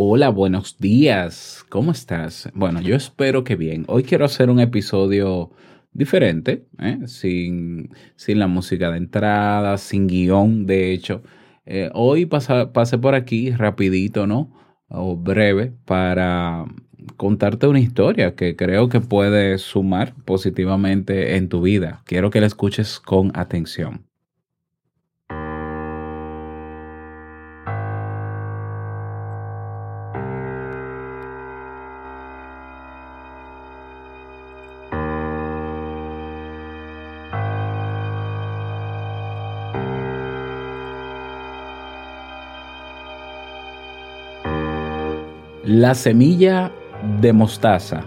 Hola, buenos días. ¿Cómo estás? Bueno, yo espero que bien. Hoy quiero hacer un episodio diferente, ¿eh? sin, sin, la música de entrada, sin guion, de hecho. Eh, hoy pasé por aquí rapidito, ¿no? O breve para contarte una historia que creo que puede sumar positivamente en tu vida. Quiero que la escuches con atención. La semilla de mostaza.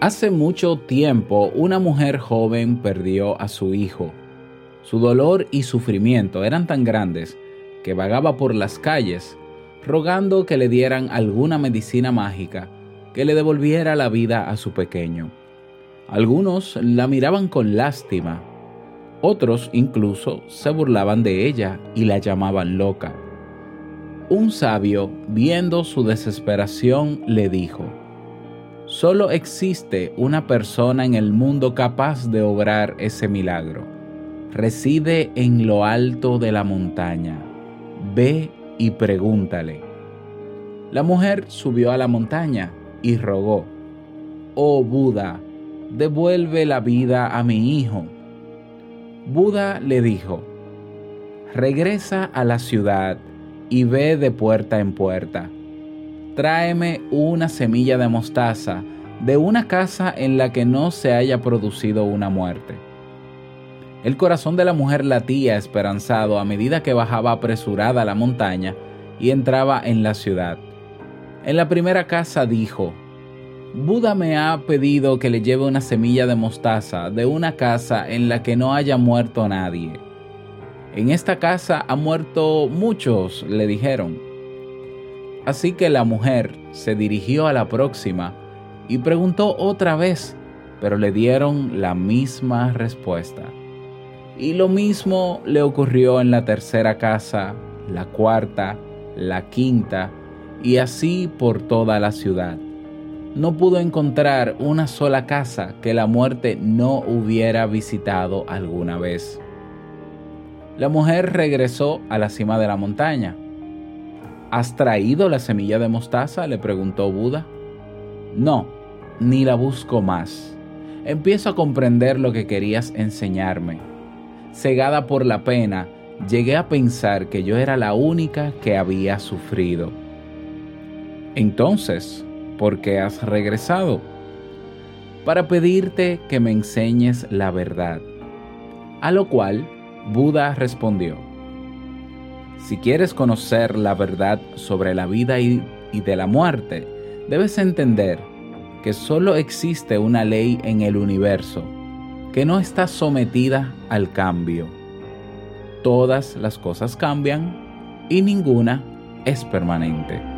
Hace mucho tiempo una mujer joven perdió a su hijo. Su dolor y sufrimiento eran tan grandes que vagaba por las calles rogando que le dieran alguna medicina mágica que le devolviera la vida a su pequeño. Algunos la miraban con lástima, otros incluso se burlaban de ella y la llamaban loca. Un sabio, viendo su desesperación, le dijo, Solo existe una persona en el mundo capaz de obrar ese milagro. Reside en lo alto de la montaña. Ve y pregúntale. La mujer subió a la montaña y rogó, Oh Buda, devuelve la vida a mi hijo. Buda le dijo, Regresa a la ciudad y ve de puerta en puerta. Tráeme una semilla de mostaza de una casa en la que no se haya producido una muerte. El corazón de la mujer latía esperanzado a medida que bajaba apresurada la montaña y entraba en la ciudad. En la primera casa dijo, Buda me ha pedido que le lleve una semilla de mostaza de una casa en la que no haya muerto nadie. En esta casa ha muerto muchos, le dijeron. Así que la mujer se dirigió a la próxima y preguntó otra vez, pero le dieron la misma respuesta. Y lo mismo le ocurrió en la tercera casa, la cuarta, la quinta, y así por toda la ciudad. No pudo encontrar una sola casa que la muerte no hubiera visitado alguna vez. La mujer regresó a la cima de la montaña. ¿Has traído la semilla de mostaza? le preguntó Buda. No, ni la busco más. Empiezo a comprender lo que querías enseñarme cegada por la pena, llegué a pensar que yo era la única que había sufrido. Entonces, ¿por qué has regresado? Para pedirte que me enseñes la verdad. A lo cual Buda respondió, si quieres conocer la verdad sobre la vida y, de la muerte, debes entender que solo existe una ley en el universo que no está sometida al cambio. Todas las cosas cambian y ninguna es permanente.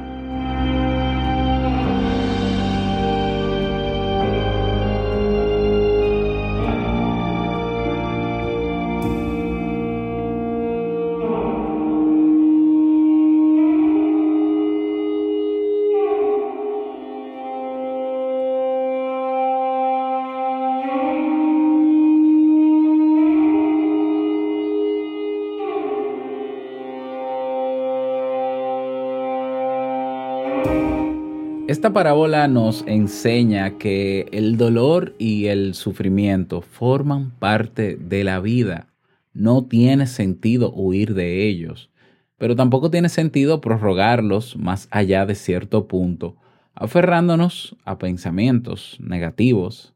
Esta parábola nos enseña que el dolor y el sufrimiento forman parte de la vida. No tiene sentido huir de ellos, pero tampoco tiene sentido prorrogarlos más allá de cierto punto, aferrándonos a pensamientos negativos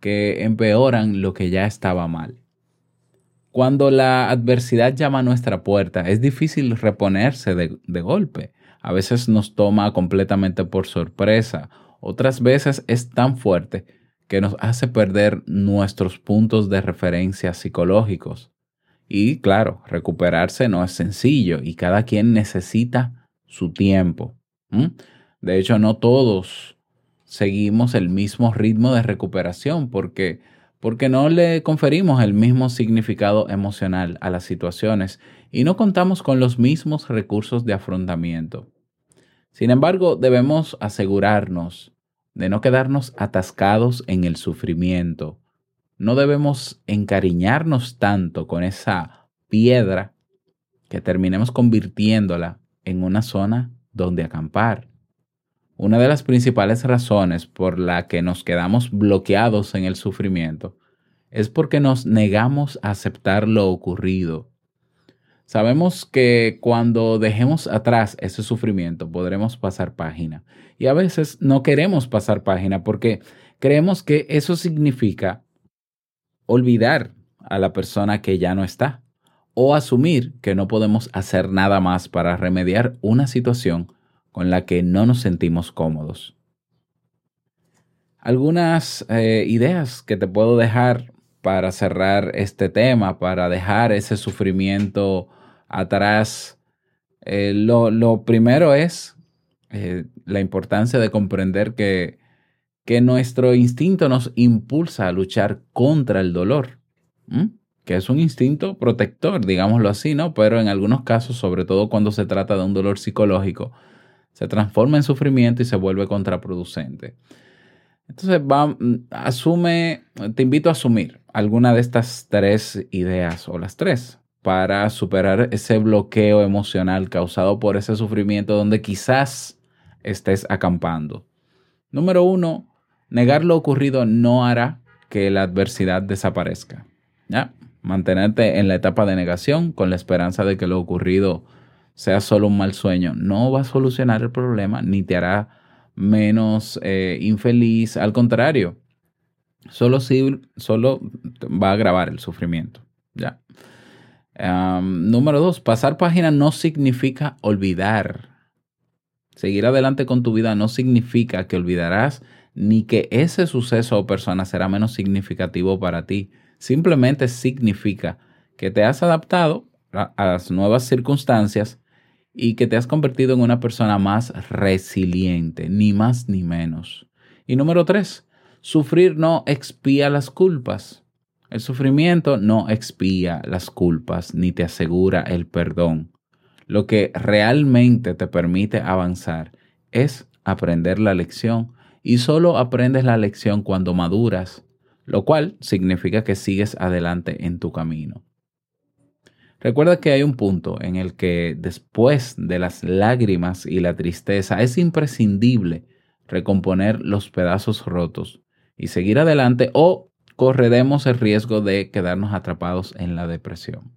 que empeoran lo que ya estaba mal. Cuando la adversidad llama a nuestra puerta, es difícil reponerse de, de golpe a veces nos toma completamente por sorpresa, otras veces es tan fuerte que nos hace perder nuestros puntos de referencia psicológicos. Y claro, recuperarse no es sencillo y cada quien necesita su tiempo. De hecho, no todos seguimos el mismo ritmo de recuperación porque, porque no le conferimos el mismo significado emocional a las situaciones y no contamos con los mismos recursos de afrontamiento. Sin embargo, debemos asegurarnos de no quedarnos atascados en el sufrimiento. No debemos encariñarnos tanto con esa piedra que terminemos convirtiéndola en una zona donde acampar. Una de las principales razones por la que nos quedamos bloqueados en el sufrimiento es porque nos negamos a aceptar lo ocurrido. Sabemos que cuando dejemos atrás ese sufrimiento podremos pasar página. Y a veces no queremos pasar página porque creemos que eso significa olvidar a la persona que ya no está o asumir que no podemos hacer nada más para remediar una situación con la que no nos sentimos cómodos. Algunas eh, ideas que te puedo dejar para cerrar este tema, para dejar ese sufrimiento atrás. Eh, lo, primero es eh, la importancia de comprender que, que, nuestro instinto nos impulsa a luchar contra el dolor que es un instinto protector, digámoslo así, ¿no? Pero en algunos casos, sobre todo cuando se trata de un dolor psicológico, se transforma en sufrimiento y se vuelve contraproducente. Entonces, va, asume, te invito a asumir alguna de estas tres ideas o las tres para superar ese bloqueo emocional causado por ese sufrimiento donde quizás estés acampando. Número uno, negar lo ocurrido no hará que la adversidad desaparezca. ¿Ya? mantenerte en la etapa de negación con la esperanza de que lo ocurrido sea solo un mal sueño, no va a solucionar el problema ni te hará menos eh, infeliz. Al contrario, solo, solo va a agravar el sufrimiento. ¿ya? número dos, pasar página no significa olvidar. Seguir adelante con tu vida no significa que olvidarás ni que ese suceso o persona será menos significativo para ti simplemente significa que te has adaptado a, las nuevas circunstancias y que te has convertido en una persona más resiliente, ni más ni menos. Y número tres, sufrir no expía las culpas. El sufrimiento no expía las culpas ni te asegura el perdón. Lo que realmente te permite avanzar es aprender la lección y solo aprendes la lección cuando maduras lo cual significa que sigues adelante en tu camino. Recuerda que hay un punto en el que después de las lágrimas y la tristeza es imprescindible recomponer los pedazos rotos y seguir adelante o correremos el riesgo de quedarnos atrapados en la depresión.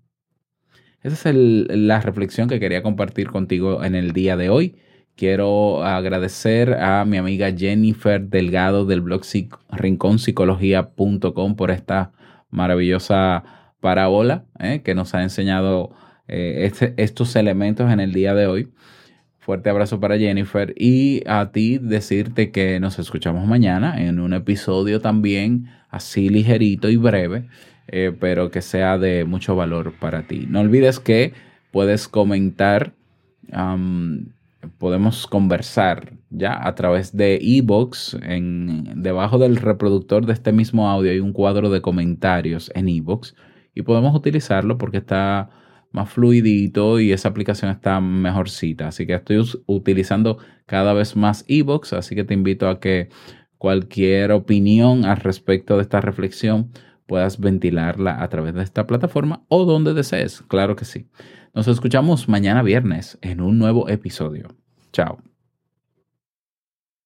Esa es la reflexión que quería compartir contigo en el día de hoy. Quiero agradecer a mi amiga Jennifer Delgado del blog rinconpsicología.com por esta maravillosa parábola eh, que nos ha enseñado eh, este, estos elementos en el día de hoy. Fuerte abrazo para Jennifer y a ti decirte que nos escuchamos mañana en un episodio también así ligerito y breve, eh, pero que sea de mucho valor para ti. No olvides que puedes comentar podemos conversar ya a través de. En, debajo del reproductor de este mismo audio hay un cuadro de comentarios en eBooks y podemos utilizarlo porque está más fluidito y esa aplicación está mejorcita. Así que estoy utilizando cada vez más eBooks, así que te invito a que cualquier opinión al respecto de esta reflexión puedas ventilarla a través de esta plataforma o donde desees. Claro que sí. Nos escuchamos mañana viernes en un nuevo episodio. Chao.